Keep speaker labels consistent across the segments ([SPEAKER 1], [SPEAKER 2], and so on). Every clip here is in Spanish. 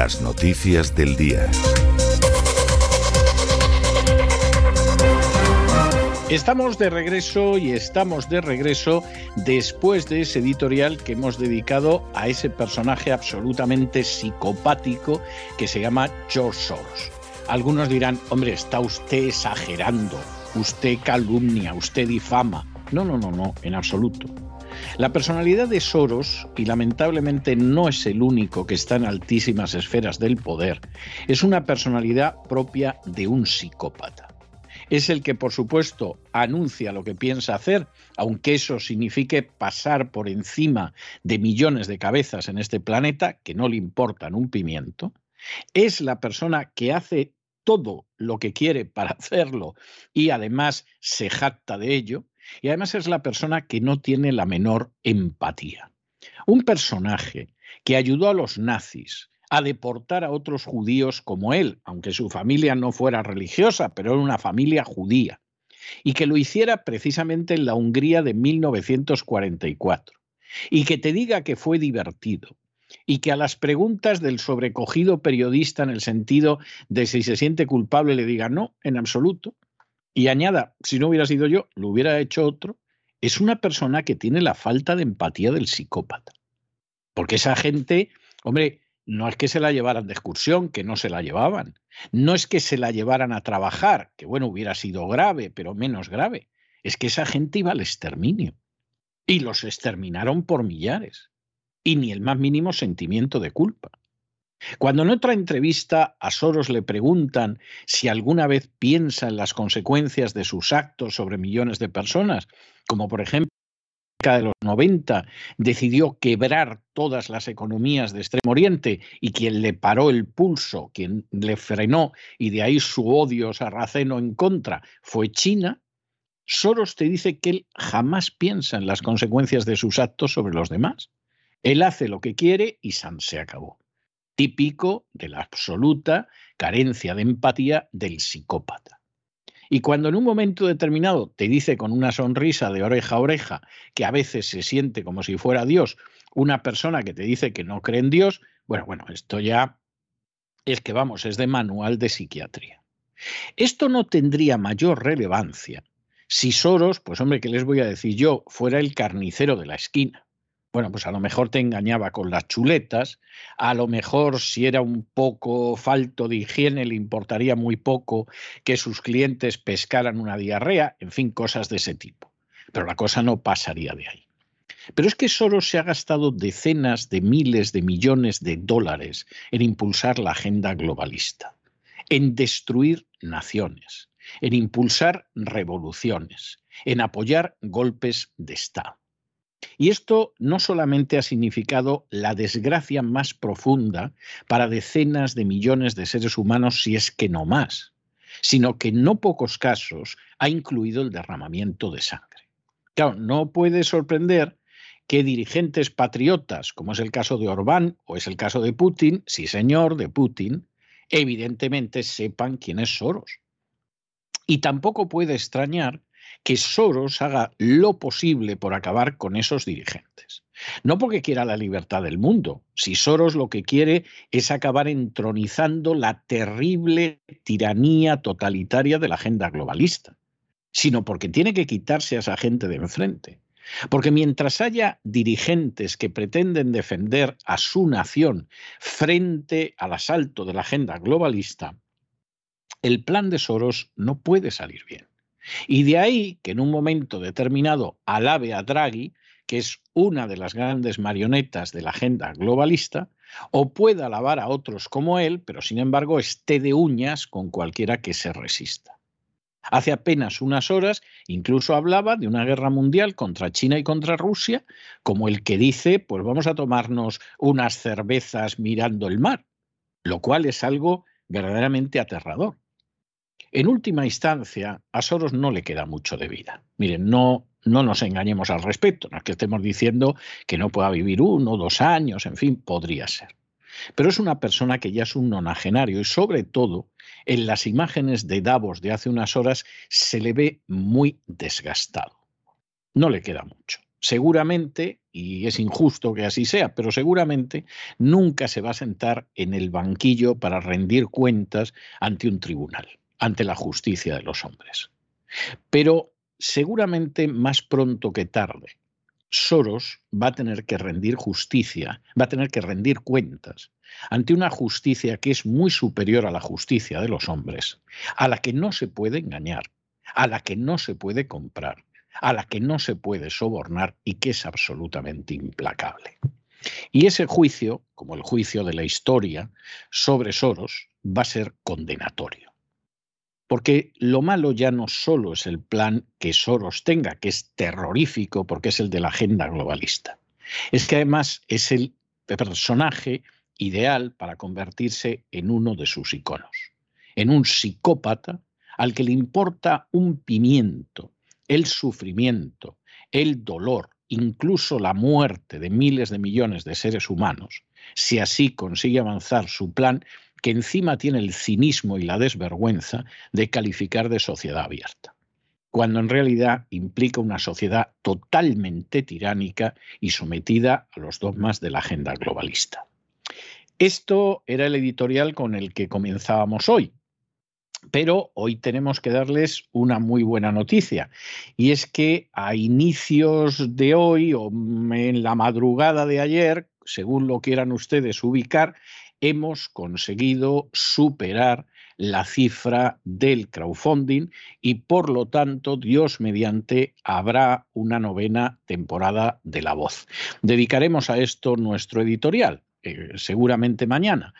[SPEAKER 1] Las noticias del día.
[SPEAKER 2] Estamos de regreso y estamos de regreso después de ese editorial que hemos dedicado a ese personaje absolutamente psicopático que se llama George Soros. Algunos dirán, hombre, está usted exagerando, usted calumnia, usted difama. No, no, no, no, en absoluto. La personalidad de Soros, y lamentablemente no es el único que está en altísimas esferas del poder, es una personalidad propia de un psicópata. Es el que, por supuesto, anuncia lo que piensa hacer, aunque eso signifique pasar por encima de millones de cabezas en este planeta, que no le importan un pimiento, es la persona que hace todo lo que quiere para hacerlo y además se jacta de ello, y además es la persona que no tiene la menor empatía. Un personaje que ayudó a los nazis, a deportar a otros judíos como él, aunque su familia no fuera religiosa, pero era una familia judía, y que lo hiciera precisamente en la Hungría de 1944, y que te diga que fue divertido, y que a las preguntas del sobrecogido periodista en el sentido de si se siente culpable le diga no, en absoluto, y añada, si no hubiera sido yo, lo hubiera hecho otro, es una persona que tiene la falta de empatía del psicópata. Porque esa gente, hombre, no es que se la llevaran de excursión, que no se la llevaban. No es que se la llevaran a trabajar, que bueno, hubiera sido grave, pero menos grave. Es que esa gente iba al exterminio. Y los exterminaron por millares. Y ni el más mínimo sentimiento de culpa. Cuando en otra entrevista a Soros le preguntan si alguna vez piensa en las consecuencias de sus actos sobre millones de personas, como por ejemplo de los 90 decidió quebrar todas las economías de Extremo Oriente y quien le paró el pulso, quien le frenó y de ahí su odio sarraceno en contra fue China, Soros te dice que él jamás piensa en las consecuencias de sus actos sobre los demás. Él hace lo que quiere y San se acabó. Típico de la absoluta carencia de empatía del psicópata. Y cuando en un momento determinado te dice con una sonrisa de oreja a oreja que a veces se siente como si fuera Dios, una persona que te dice que no cree en Dios, bueno, bueno, esto ya es que vamos, es de manual de psiquiatría. Esto no tendría mayor relevancia si Soros, pues hombre, ¿qué les voy a decir yo? Fuera el carnicero de la esquina. Bueno, pues a lo mejor te engañaba con las chuletas, a lo mejor si era un poco falto de higiene le importaría muy poco que sus clientes pescaran una diarrea, en fin, cosas de ese tipo. Pero la cosa no pasaría de ahí. Pero es que Soros se ha gastado decenas de miles de millones de dólares en impulsar la agenda globalista, en destruir naciones, en impulsar revoluciones, en apoyar golpes de Estado. Y esto no solamente ha significado la desgracia más profunda para decenas de millones de seres humanos, si es que no más, sino que en no pocos casos ha incluido el derramamiento de sangre. Claro, no puede sorprender que dirigentes patriotas, como es el caso de Orbán o es el caso de Putin, sí señor, de Putin, evidentemente sepan quién es Soros. Y tampoco puede extrañar que Soros haga lo posible por acabar con esos dirigentes. No porque quiera la libertad del mundo, si Soros lo que quiere es acabar entronizando la terrible tiranía totalitaria de la agenda globalista, sino porque tiene que quitarse a esa gente de enfrente. Porque mientras haya dirigentes que pretenden defender a su nación frente al asalto de la agenda globalista, el plan de Soros no puede salir bien. Y de ahí que en un momento determinado alabe a Draghi, que es una de las grandes marionetas de la agenda globalista, o pueda alabar a otros como él, pero sin embargo esté de uñas con cualquiera que se resista. Hace apenas unas horas incluso hablaba de una guerra mundial contra China y contra Rusia, como el que dice, pues vamos a tomarnos unas cervezas mirando el mar, lo cual es algo verdaderamente aterrador. En última instancia, a Soros no le queda mucho de vida. Miren, no, no nos engañemos al respecto, no es que estemos diciendo que no pueda vivir uno, dos años, en fin, podría ser. Pero es una persona que ya es un nonagenario y sobre todo en las imágenes de Davos de hace unas horas se le ve muy desgastado. No le queda mucho. Seguramente, y es injusto que así sea, pero seguramente nunca se va a sentar en el banquillo para rendir cuentas ante un tribunal ante la justicia de los hombres. Pero seguramente más pronto que tarde, Soros va a tener que rendir justicia, va a tener que rendir cuentas ante una justicia que es muy superior a la justicia de los hombres, a la que no se puede engañar, a la que no se puede comprar, a la que no se puede sobornar y que es absolutamente implacable. Y ese juicio, como el juicio de la historia sobre Soros, va a ser condenatorio. Porque lo malo ya no solo es el plan que Soros tenga, que es terrorífico porque es el de la agenda globalista. Es que además es el personaje ideal para convertirse en uno de sus iconos, en un psicópata al que le importa un pimiento, el sufrimiento, el dolor, incluso la muerte de miles de millones de seres humanos, si así consigue avanzar su plan que encima tiene el cinismo y la desvergüenza de calificar de sociedad abierta, cuando en realidad implica una sociedad totalmente tiránica y sometida a los dogmas de la agenda globalista. Esto era el editorial con el que comenzábamos hoy. Pero hoy tenemos que darles una muy buena noticia, y es que a inicios de hoy o en la madrugada de ayer, según lo quieran ustedes ubicar, hemos conseguido superar la cifra del crowdfunding y por lo tanto, Dios mediante, habrá una novena temporada de La Voz. Dedicaremos a esto nuestro editorial, eh, seguramente mañana,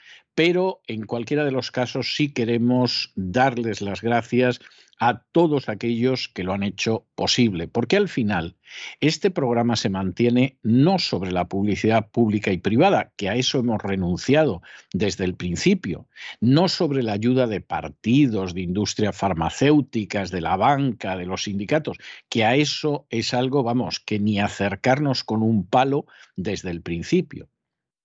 [SPEAKER 2] pero en cualquiera de los casos sí queremos darles las gracias a todos aquellos que lo han hecho posible, porque al final este programa se mantiene no sobre la publicidad pública y privada, que a eso hemos renunciado desde el principio, no sobre la ayuda de partidos, de industrias farmacéuticas, de la banca, de los sindicatos, que a eso es algo, vamos, que ni acercarnos con un palo desde el principio.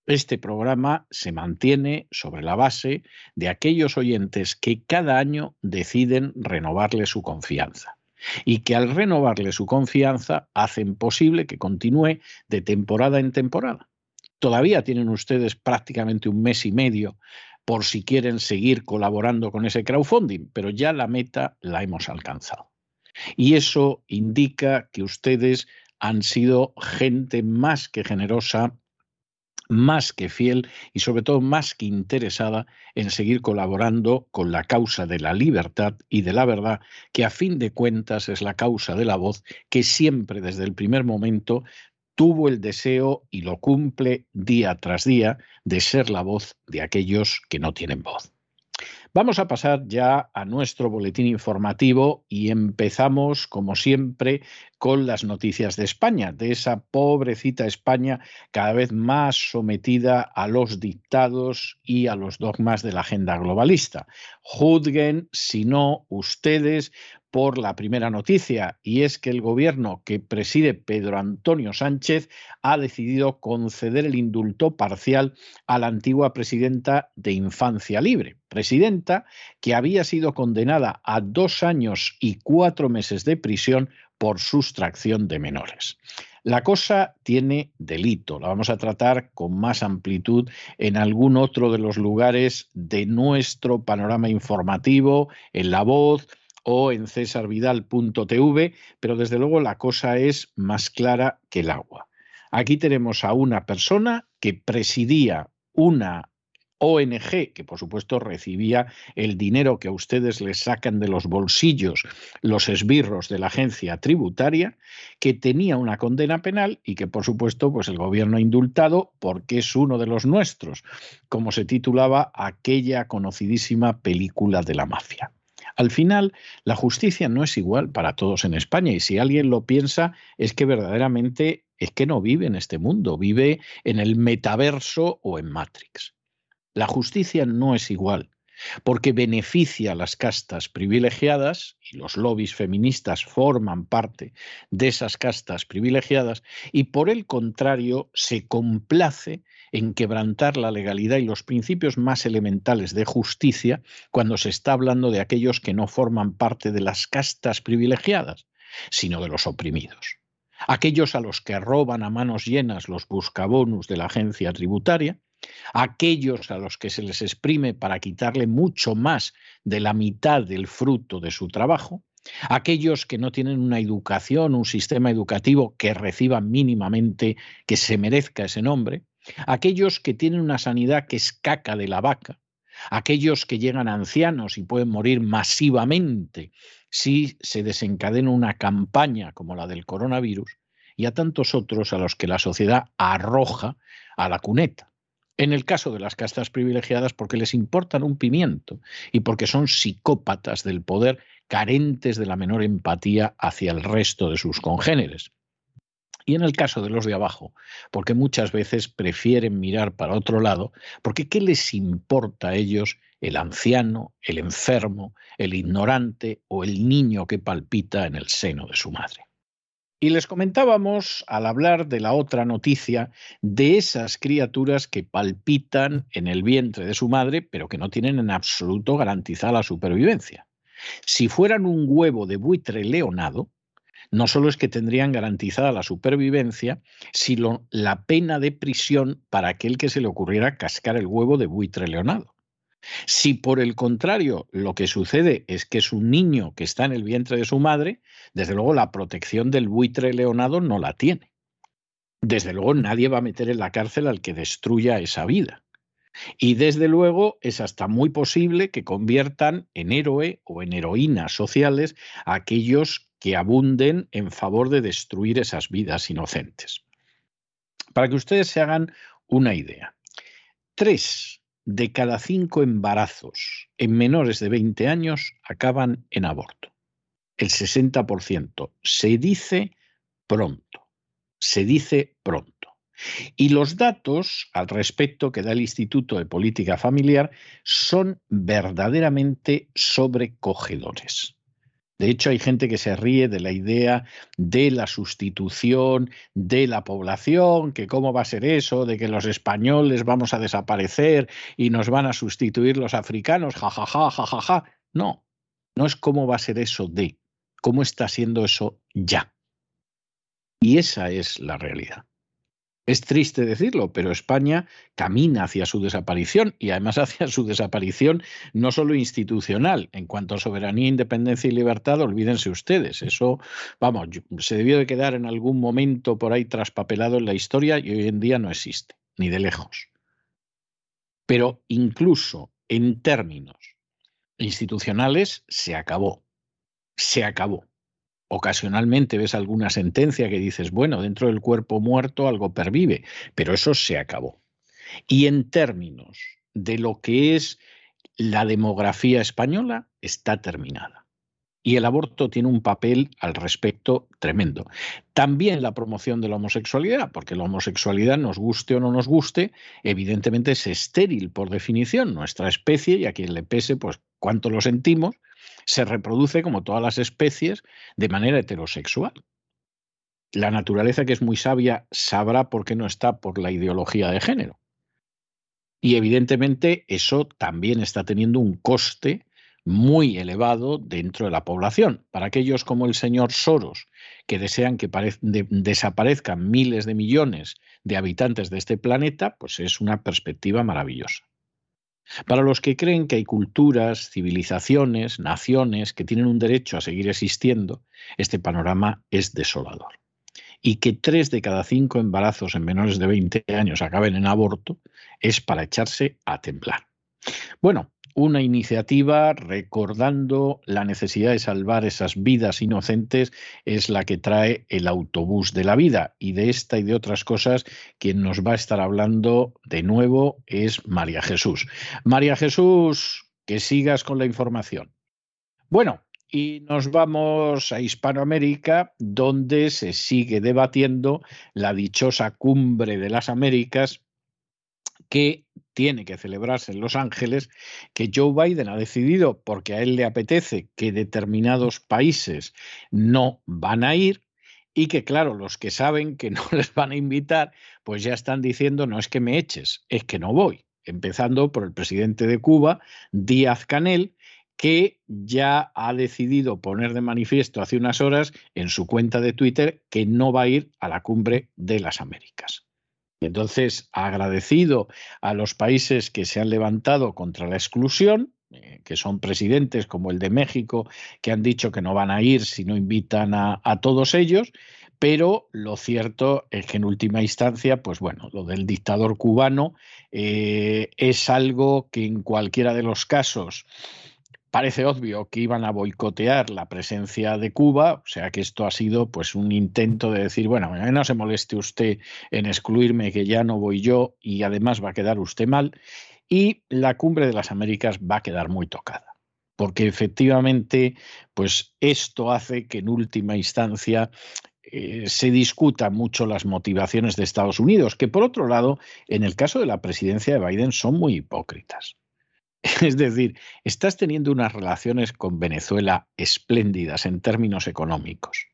[SPEAKER 2] Este programa se mantiene sobre la base de aquellos oyentes que cada año deciden renovarle su confianza y que al renovarle su confianza hacen posible que continúe de temporada en temporada. Todavía tienen ustedes prácticamente un mes y medio por si quieren seguir colaborando con ese crowdfunding, pero ya la meta la hemos alcanzado. Y eso indica que ustedes han sido gente más que generosa más que fiel y sobre todo más que interesada en seguir colaborando con la causa de la libertad y de la verdad, que a fin de cuentas es la causa de la voz que siempre desde el primer momento tuvo el deseo y lo cumple día tras día de ser la voz de aquellos que no tienen voz. Vamos a pasar ya a nuestro boletín informativo y empezamos, como siempre, con las noticias de España, de esa pobrecita España cada vez más sometida a los dictados y a los dogmas de la agenda globalista. Juzguen, si no, ustedes por la primera noticia, y es que el gobierno que preside Pedro Antonio Sánchez ha decidido conceder el indulto parcial a la antigua presidenta de Infancia Libre, presidenta que había sido condenada a dos años y cuatro meses de prisión por sustracción de menores. La cosa tiene delito, la vamos a tratar con más amplitud en algún otro de los lugares de nuestro panorama informativo, en La Voz, o en cesarvidal.tv, pero desde luego la cosa es más clara que el agua. Aquí tenemos a una persona que presidía una ONG, que por supuesto recibía el dinero que a ustedes les sacan de los bolsillos los esbirros de la agencia tributaria, que tenía una condena penal y que por supuesto pues el gobierno ha indultado porque es uno de los nuestros, como se titulaba aquella conocidísima película de la mafia. Al final, la justicia no es igual para todos en España y si alguien lo piensa es que verdaderamente es que no vive en este mundo, vive en el metaverso o en Matrix. La justicia no es igual porque beneficia a las castas privilegiadas, y los lobbies feministas forman parte de esas castas privilegiadas, y por el contrario se complace en quebrantar la legalidad y los principios más elementales de justicia cuando se está hablando de aquellos que no forman parte de las castas privilegiadas, sino de los oprimidos. Aquellos a los que roban a manos llenas los buscabonus de la agencia tributaria, aquellos a los que se les exprime para quitarle mucho más de la mitad del fruto de su trabajo, aquellos que no tienen una educación, un sistema educativo que reciba mínimamente, que se merezca ese nombre, aquellos que tienen una sanidad que es caca de la vaca, aquellos que llegan ancianos y pueden morir masivamente si se desencadena una campaña como la del coronavirus, y a tantos otros a los que la sociedad arroja a la cuneta. En el caso de las castas privilegiadas, porque les importan un pimiento y porque son psicópatas del poder carentes de la menor empatía hacia el resto de sus congéneres. Y en el caso de los de abajo, porque muchas veces prefieren mirar para otro lado, porque ¿qué les importa a ellos el anciano, el enfermo, el ignorante o el niño que palpita en el seno de su madre? Y les comentábamos, al hablar de la otra noticia, de esas criaturas que palpitan en el vientre de su madre, pero que no tienen en absoluto garantizada la supervivencia. Si fueran un huevo de buitre leonado, no solo es que tendrían garantizada la supervivencia, sino la pena de prisión para aquel que se le ocurriera cascar el huevo de buitre leonado. Si por el contrario lo que sucede es que es un niño que está en el vientre de su madre, desde luego la protección del buitre leonado no la tiene. Desde luego nadie va a meter en la cárcel al que destruya esa vida. Y desde luego es hasta muy posible que conviertan en héroe o en heroínas sociales a aquellos que abunden en favor de destruir esas vidas inocentes. Para que ustedes se hagan una idea, tres de cada cinco embarazos en menores de 20 años acaban en aborto. El 60%. Se dice pronto. Se dice pronto. Y los datos al respecto que da el Instituto de Política Familiar son verdaderamente sobrecogedores. De hecho, hay gente que se ríe de la idea de la sustitución de la población, que cómo va a ser eso, de que los españoles vamos a desaparecer y nos van a sustituir los africanos, jajaja, jajaja. Ja, ja. No, no es cómo va a ser eso de, cómo está siendo eso ya. Y esa es la realidad. Es triste decirlo, pero España camina hacia su desaparición y además hacia su desaparición no solo institucional. En cuanto a soberanía, independencia y libertad, olvídense ustedes. Eso, vamos, se debió de quedar en algún momento por ahí traspapelado en la historia y hoy en día no existe, ni de lejos. Pero incluso en términos institucionales se acabó. Se acabó. Ocasionalmente ves alguna sentencia que dices, bueno, dentro del cuerpo muerto algo pervive, pero eso se acabó. Y en términos de lo que es la demografía española, está terminada. Y el aborto tiene un papel al respecto tremendo. También la promoción de la homosexualidad, porque la homosexualidad, nos guste o no nos guste, evidentemente es estéril por definición. Nuestra especie, y a quien le pese, pues cuánto lo sentimos, se reproduce como todas las especies de manera heterosexual. La naturaleza, que es muy sabia, sabrá por qué no está por la ideología de género. Y evidentemente eso también está teniendo un coste muy elevado dentro de la población. Para aquellos como el señor Soros, que desean que desaparezcan miles de millones de habitantes de este planeta, pues es una perspectiva maravillosa. Para los que creen que hay culturas, civilizaciones, naciones que tienen un derecho a seguir existiendo, este panorama es desolador. Y que tres de cada cinco embarazos en menores de 20 años acaben en aborto es para echarse a temblar. Bueno, una iniciativa recordando la necesidad de salvar esas vidas inocentes es la que trae el autobús de la vida. Y de esta y de otras cosas, quien nos va a estar hablando de nuevo es María Jesús. María Jesús, que sigas con la información. Bueno, y nos vamos a Hispanoamérica, donde se sigue debatiendo la dichosa cumbre de las Américas que tiene que celebrarse en Los Ángeles, que Joe Biden ha decidido, porque a él le apetece, que determinados países no van a ir y que, claro, los que saben que no les van a invitar, pues ya están diciendo, no es que me eches, es que no voy. Empezando por el presidente de Cuba, Díaz Canel, que ya ha decidido poner de manifiesto hace unas horas en su cuenta de Twitter que no va a ir a la cumbre de las Américas. Entonces, agradecido a los países que se han levantado contra la exclusión, eh, que son presidentes como el de México, que han dicho que no van a ir si no invitan a, todos ellos, pero lo cierto es que en última instancia, pues bueno, lo del dictador cubano eh, es algo que en cualquiera de los casos parece obvio que iban a boicotear la presencia de Cuba, o sea que esto ha sido pues un intento de decir, bueno, no se moleste usted en excluirme, que ya no voy yo y además va a quedar usted mal, y la cumbre de las Américas va a quedar muy tocada. Porque efectivamente, pues esto hace que en última instancia eh, se discutan mucho las motivaciones de Estados Unidos, que por otro lado, en el caso de la presidencia de Biden son muy hipócritas. Es decir, estás teniendo unas relaciones con Venezuela espléndidas en términos económicos.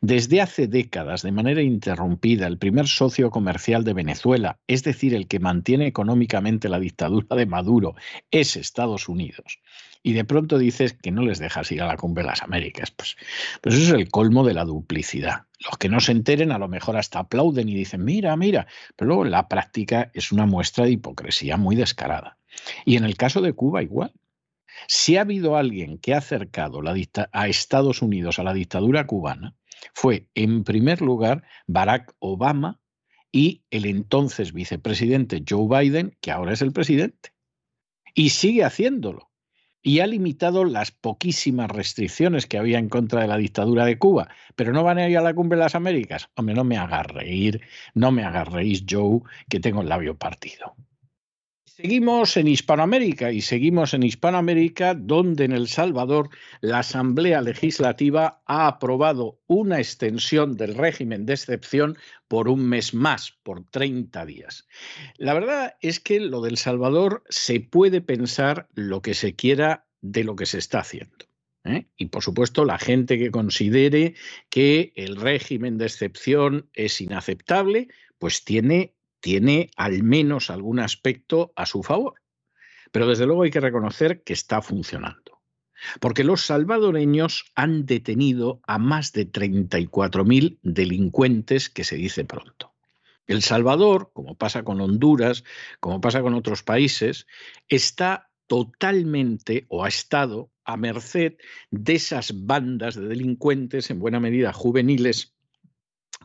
[SPEAKER 2] Desde hace décadas, de manera interrumpida, el primer socio comercial de Venezuela, es decir, el que mantiene económicamente la dictadura de Maduro, es Estados Unidos. Y de pronto dices que no les dejas ir a la cumbre de las Américas. Pues, pues eso es el colmo de la duplicidad. Los que no se enteren a lo mejor hasta aplauden y dicen, mira, mira, pero luego la práctica es una muestra de hipocresía muy descarada. Y en el caso de Cuba igual. Si ha habido alguien que ha acercado a Estados Unidos a la dictadura cubana, fue en primer lugar Barack Obama y el entonces vicepresidente Joe Biden, que ahora es el presidente. Y sigue haciéndolo. Y ha limitado las poquísimas restricciones que había en contra de la dictadura de Cuba. Pero no van a ir a la cumbre de las Américas. Hombre, no me haga reír, no me haga reír, Joe, que tengo el labio partido. Seguimos en Hispanoamérica y seguimos en Hispanoamérica donde en El Salvador la Asamblea Legislativa ha aprobado una extensión del régimen de excepción por un mes más, por 30 días. La verdad es que lo del Salvador se puede pensar lo que se quiera de lo que se está haciendo. ¿eh? Y por supuesto, la gente que considere que el régimen de excepción es inaceptable, pues tiene tiene al menos algún aspecto a su favor. Pero desde luego hay que reconocer que está funcionando. Porque los salvadoreños han detenido a más de 34.000 delincuentes, que se dice pronto. El Salvador, como pasa con Honduras, como pasa con otros países, está totalmente o ha estado a merced de esas bandas de delincuentes, en buena medida juveniles,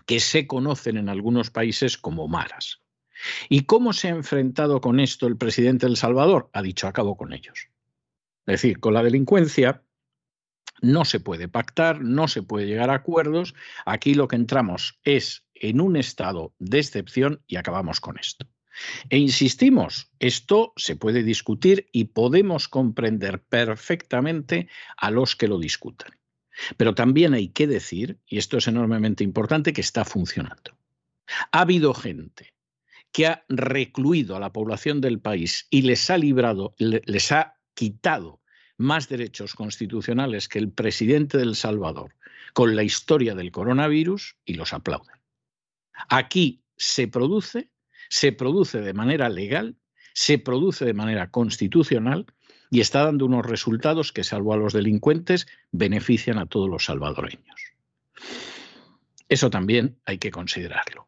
[SPEAKER 2] que se conocen en algunos países como maras. ¿Y cómo se ha enfrentado con esto el presidente de El Salvador? Ha dicho, acabo con ellos. Es decir, con la delincuencia no se puede pactar, no se puede llegar a acuerdos. Aquí lo que entramos es en un estado de excepción y acabamos con esto. E insistimos, esto se puede discutir y podemos comprender perfectamente a los que lo discutan. Pero también hay que decir, y esto es enormemente importante, que está funcionando. Ha habido gente que ha recluido a la población del país y les ha librado, les ha quitado más derechos constitucionales que el presidente del Salvador con la historia del coronavirus y los aplauden. Aquí se produce, se produce de manera legal, se produce de manera constitucional y está dando unos resultados que, salvo a los delincuentes, benefician a todos los salvadoreños. Eso también hay que considerarlo.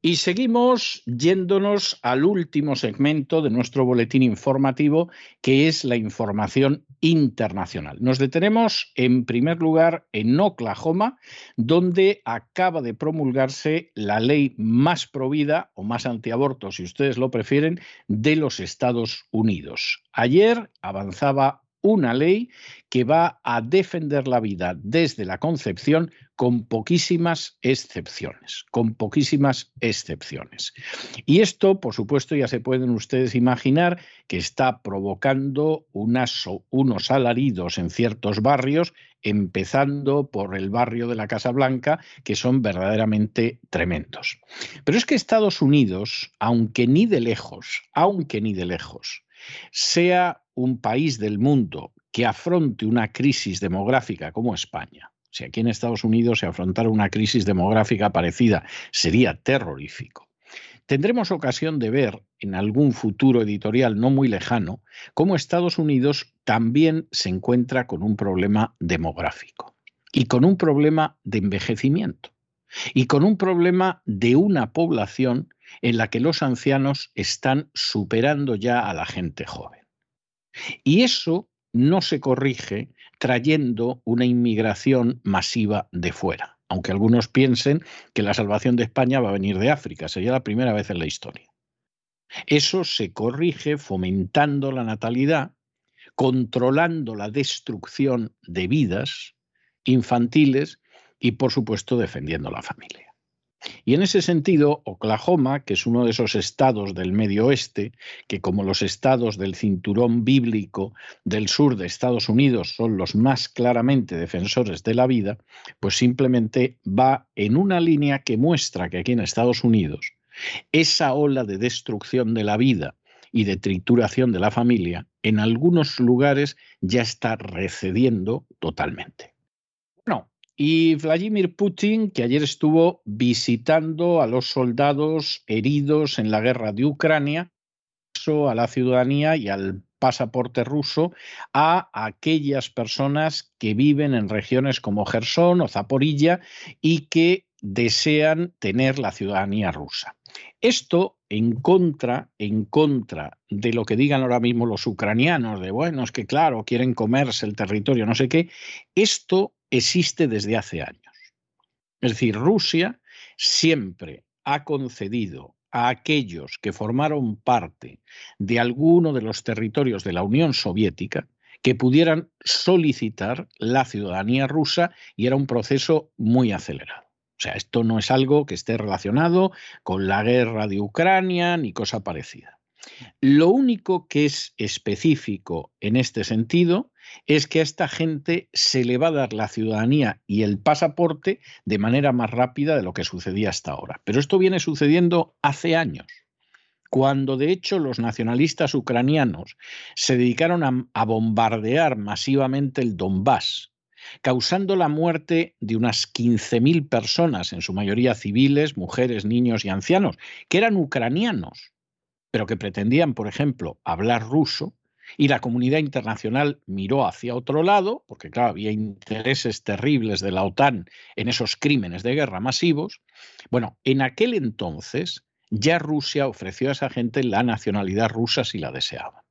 [SPEAKER 2] Y seguimos yéndonos al último segmento de nuestro boletín informativo, que es la información internacional. Nos detenemos en primer lugar en Oklahoma, donde acaba de promulgarse la ley más provida o más antiaborto, si ustedes lo prefieren, de los Estados Unidos. Ayer avanzaba una ley que va a defender la vida desde la concepción con poquísimas excepciones, con poquísimas excepciones. Y esto, por supuesto, ya se pueden ustedes imaginar que está provocando unos alaridos en ciertos barrios, empezando por el barrio de la Casa Blanca, que son verdaderamente tremendos. Pero es que Estados Unidos, aunque ni de lejos, aunque ni de lejos, sea un país del mundo que afronte una crisis demográfica como España, si aquí en Estados Unidos se afrontara una crisis demográfica parecida, sería terrorífico. Tendremos ocasión de ver en algún futuro editorial no muy lejano cómo Estados Unidos también se encuentra con un problema demográfico y con un problema de envejecimiento y con un problema de una población en la que los ancianos están superando ya a la gente joven. Y eso no se corrige trayendo una inmigración masiva de fuera, aunque algunos piensen que la salvación de España va a venir de África, sería la primera vez en la historia. Eso se corrige fomentando la natalidad, controlando la destrucción de vidas infantiles y, por supuesto, defendiendo la familia. Y en ese sentido, Oklahoma, que es uno de esos estados del medio oeste, que como los estados del cinturón bíblico del sur de Estados Unidos son los más claramente defensores de la vida, pues simplemente va en una línea que muestra que aquí en Estados Unidos esa ola de destrucción de la vida y de trituración de la familia en algunos lugares ya está recediendo totalmente. Y Vladimir Putin, que ayer estuvo visitando a los soldados heridos en la guerra de Ucrania, a la ciudadanía y al pasaporte ruso a aquellas personas que viven en regiones como Gerson o Zaporilla y que desean tener la ciudadanía rusa. Esto en contra, en contra de lo que digan ahora mismo los ucranianos, de bueno, es que claro, quieren comerse el territorio, no sé qué, esto existe desde hace años. Es decir, Rusia siempre ha concedido a aquellos que formaron parte de alguno de los territorios de la Unión Soviética que pudieran solicitar la ciudadanía rusa y era un proceso muy acelerado. O sea, esto no es algo que esté relacionado con la guerra de Ucrania ni cosa parecida. Lo único que es específico en este sentido es que a esta gente se le va a dar la ciudadanía y el pasaporte de manera más rápida de lo que sucedía hasta ahora. Pero esto viene sucediendo hace años, cuando de hecho los nacionalistas ucranianos se dedicaron a, bombardear masivamente el Donbass, causando la muerte de unas 15.000 personas, en su mayoría civiles, mujeres, niños y ancianos, que eran ucranianos, pero que pretendían, por ejemplo, hablar ruso, y la comunidad internacional miró hacia otro lado, porque claro, había intereses terribles de la OTAN en esos crímenes de guerra masivos. Bueno, en aquel entonces ya Rusia ofreció a esa gente la nacionalidad rusa si la deseaban.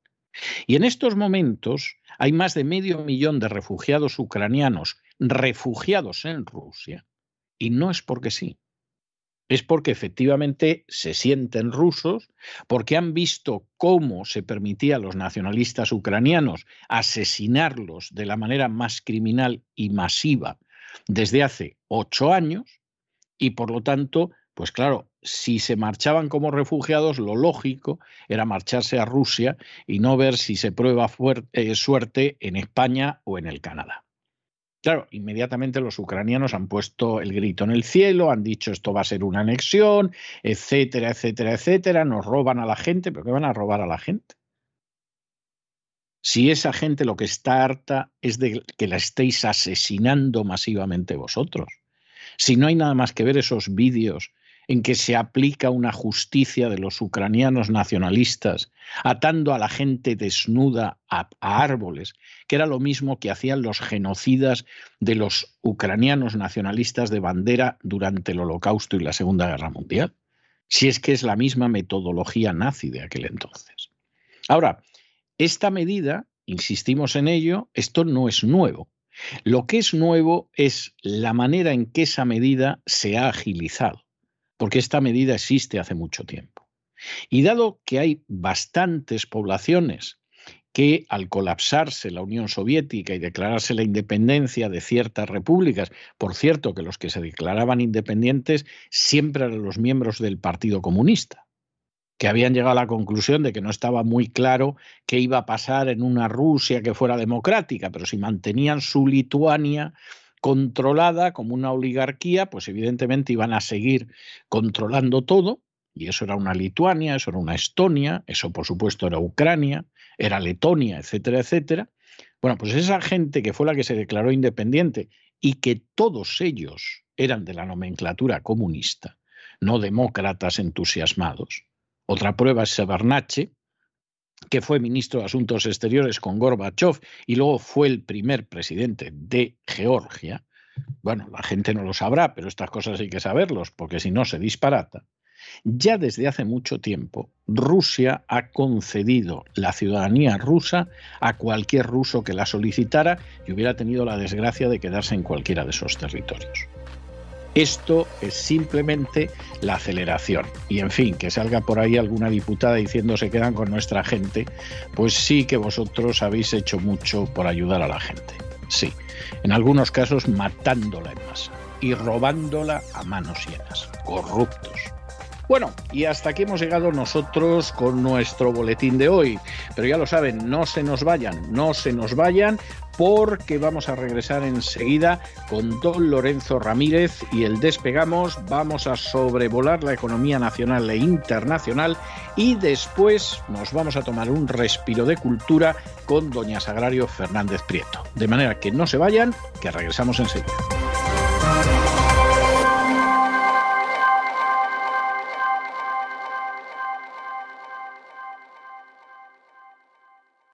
[SPEAKER 2] Y en estos momentos hay más de medio millón de refugiados ucranianos refugiados en Rusia, y no es porque sí es porque efectivamente se sienten rusos, porque han visto cómo se permitía a los nacionalistas ucranianos asesinarlos de la manera más criminal y masiva desde hace ocho años, y por lo tanto, pues claro, si se marchaban como refugiados, lo lógico era marcharse a Rusia y no ver si se prueba eh, suerte en España o en el Canadá. Claro, inmediatamente los ucranianos han puesto el grito en el cielo, han dicho esto va a ser una anexión, etcétera, etcétera, etcétera, nos roban a la gente, pero ¿qué van a robar a la gente? Si esa gente lo que está harta es de que la estéis asesinando masivamente vosotros, si no hay nada más que ver esos vídeos en que se aplica una justicia de los ucranianos nacionalistas, atando a la gente desnuda a, árboles, que era lo mismo que hacían los genocidas de los ucranianos nacionalistas de bandera durante el Holocausto y la Segunda Guerra Mundial. Si es que es la misma metodología nazi de aquel entonces. Ahora, esta medida, insistimos en ello, esto no es nuevo. Lo que es nuevo es la manera en que esa medida se ha agilizado porque esta medida existe hace mucho tiempo. Y dado que hay bastantes poblaciones que al colapsarse la Unión Soviética y declararse la independencia de ciertas repúblicas, por cierto que los que se declaraban independientes siempre eran los miembros del Partido Comunista, que habían llegado a la conclusión de que no estaba muy claro qué iba a pasar en una Rusia que fuera democrática, pero si mantenían su Lituania controlada como una oligarquía, pues evidentemente iban a seguir controlando todo, y eso era una Lituania, eso era una Estonia, eso por supuesto era Ucrania, era Letonia, etcétera, etcétera. Bueno, pues esa gente que fue la que se declaró independiente y que todos ellos eran de la nomenclatura comunista, no demócratas entusiasmados. Otra prueba es Sebarnache, que fue ministro de Asuntos Exteriores con Gorbachev y luego fue el primer presidente de Georgia, bueno, la gente no lo sabrá, pero estas cosas hay que saberlos, porque si no se disparata. Ya desde hace mucho tiempo, Rusia ha concedido la ciudadanía rusa a cualquier ruso que la solicitara y hubiera tenido la desgracia de quedarse en cualquiera de esos territorios. Esto es simplemente la aceleración. Y en fin, que salga por ahí alguna diputada diciendo se quedan con nuestra gente, pues sí que vosotros habéis hecho mucho por ayudar a la gente. Sí, en algunos casos matándola en masa y robándola a manos llenas. Corruptos. Bueno, y hasta aquí hemos llegado nosotros con nuestro boletín de hoy. Pero ya lo saben, no se nos vayan, no se nos vayan, porque vamos a regresar enseguida con don Lorenzo Ramírez y el despegamos. Vamos a sobrevolar la economía nacional e internacional y después nos vamos a tomar un respiro de cultura con doña Sagrario Fernández Prieto. De manera que no se vayan, que regresamos enseguida.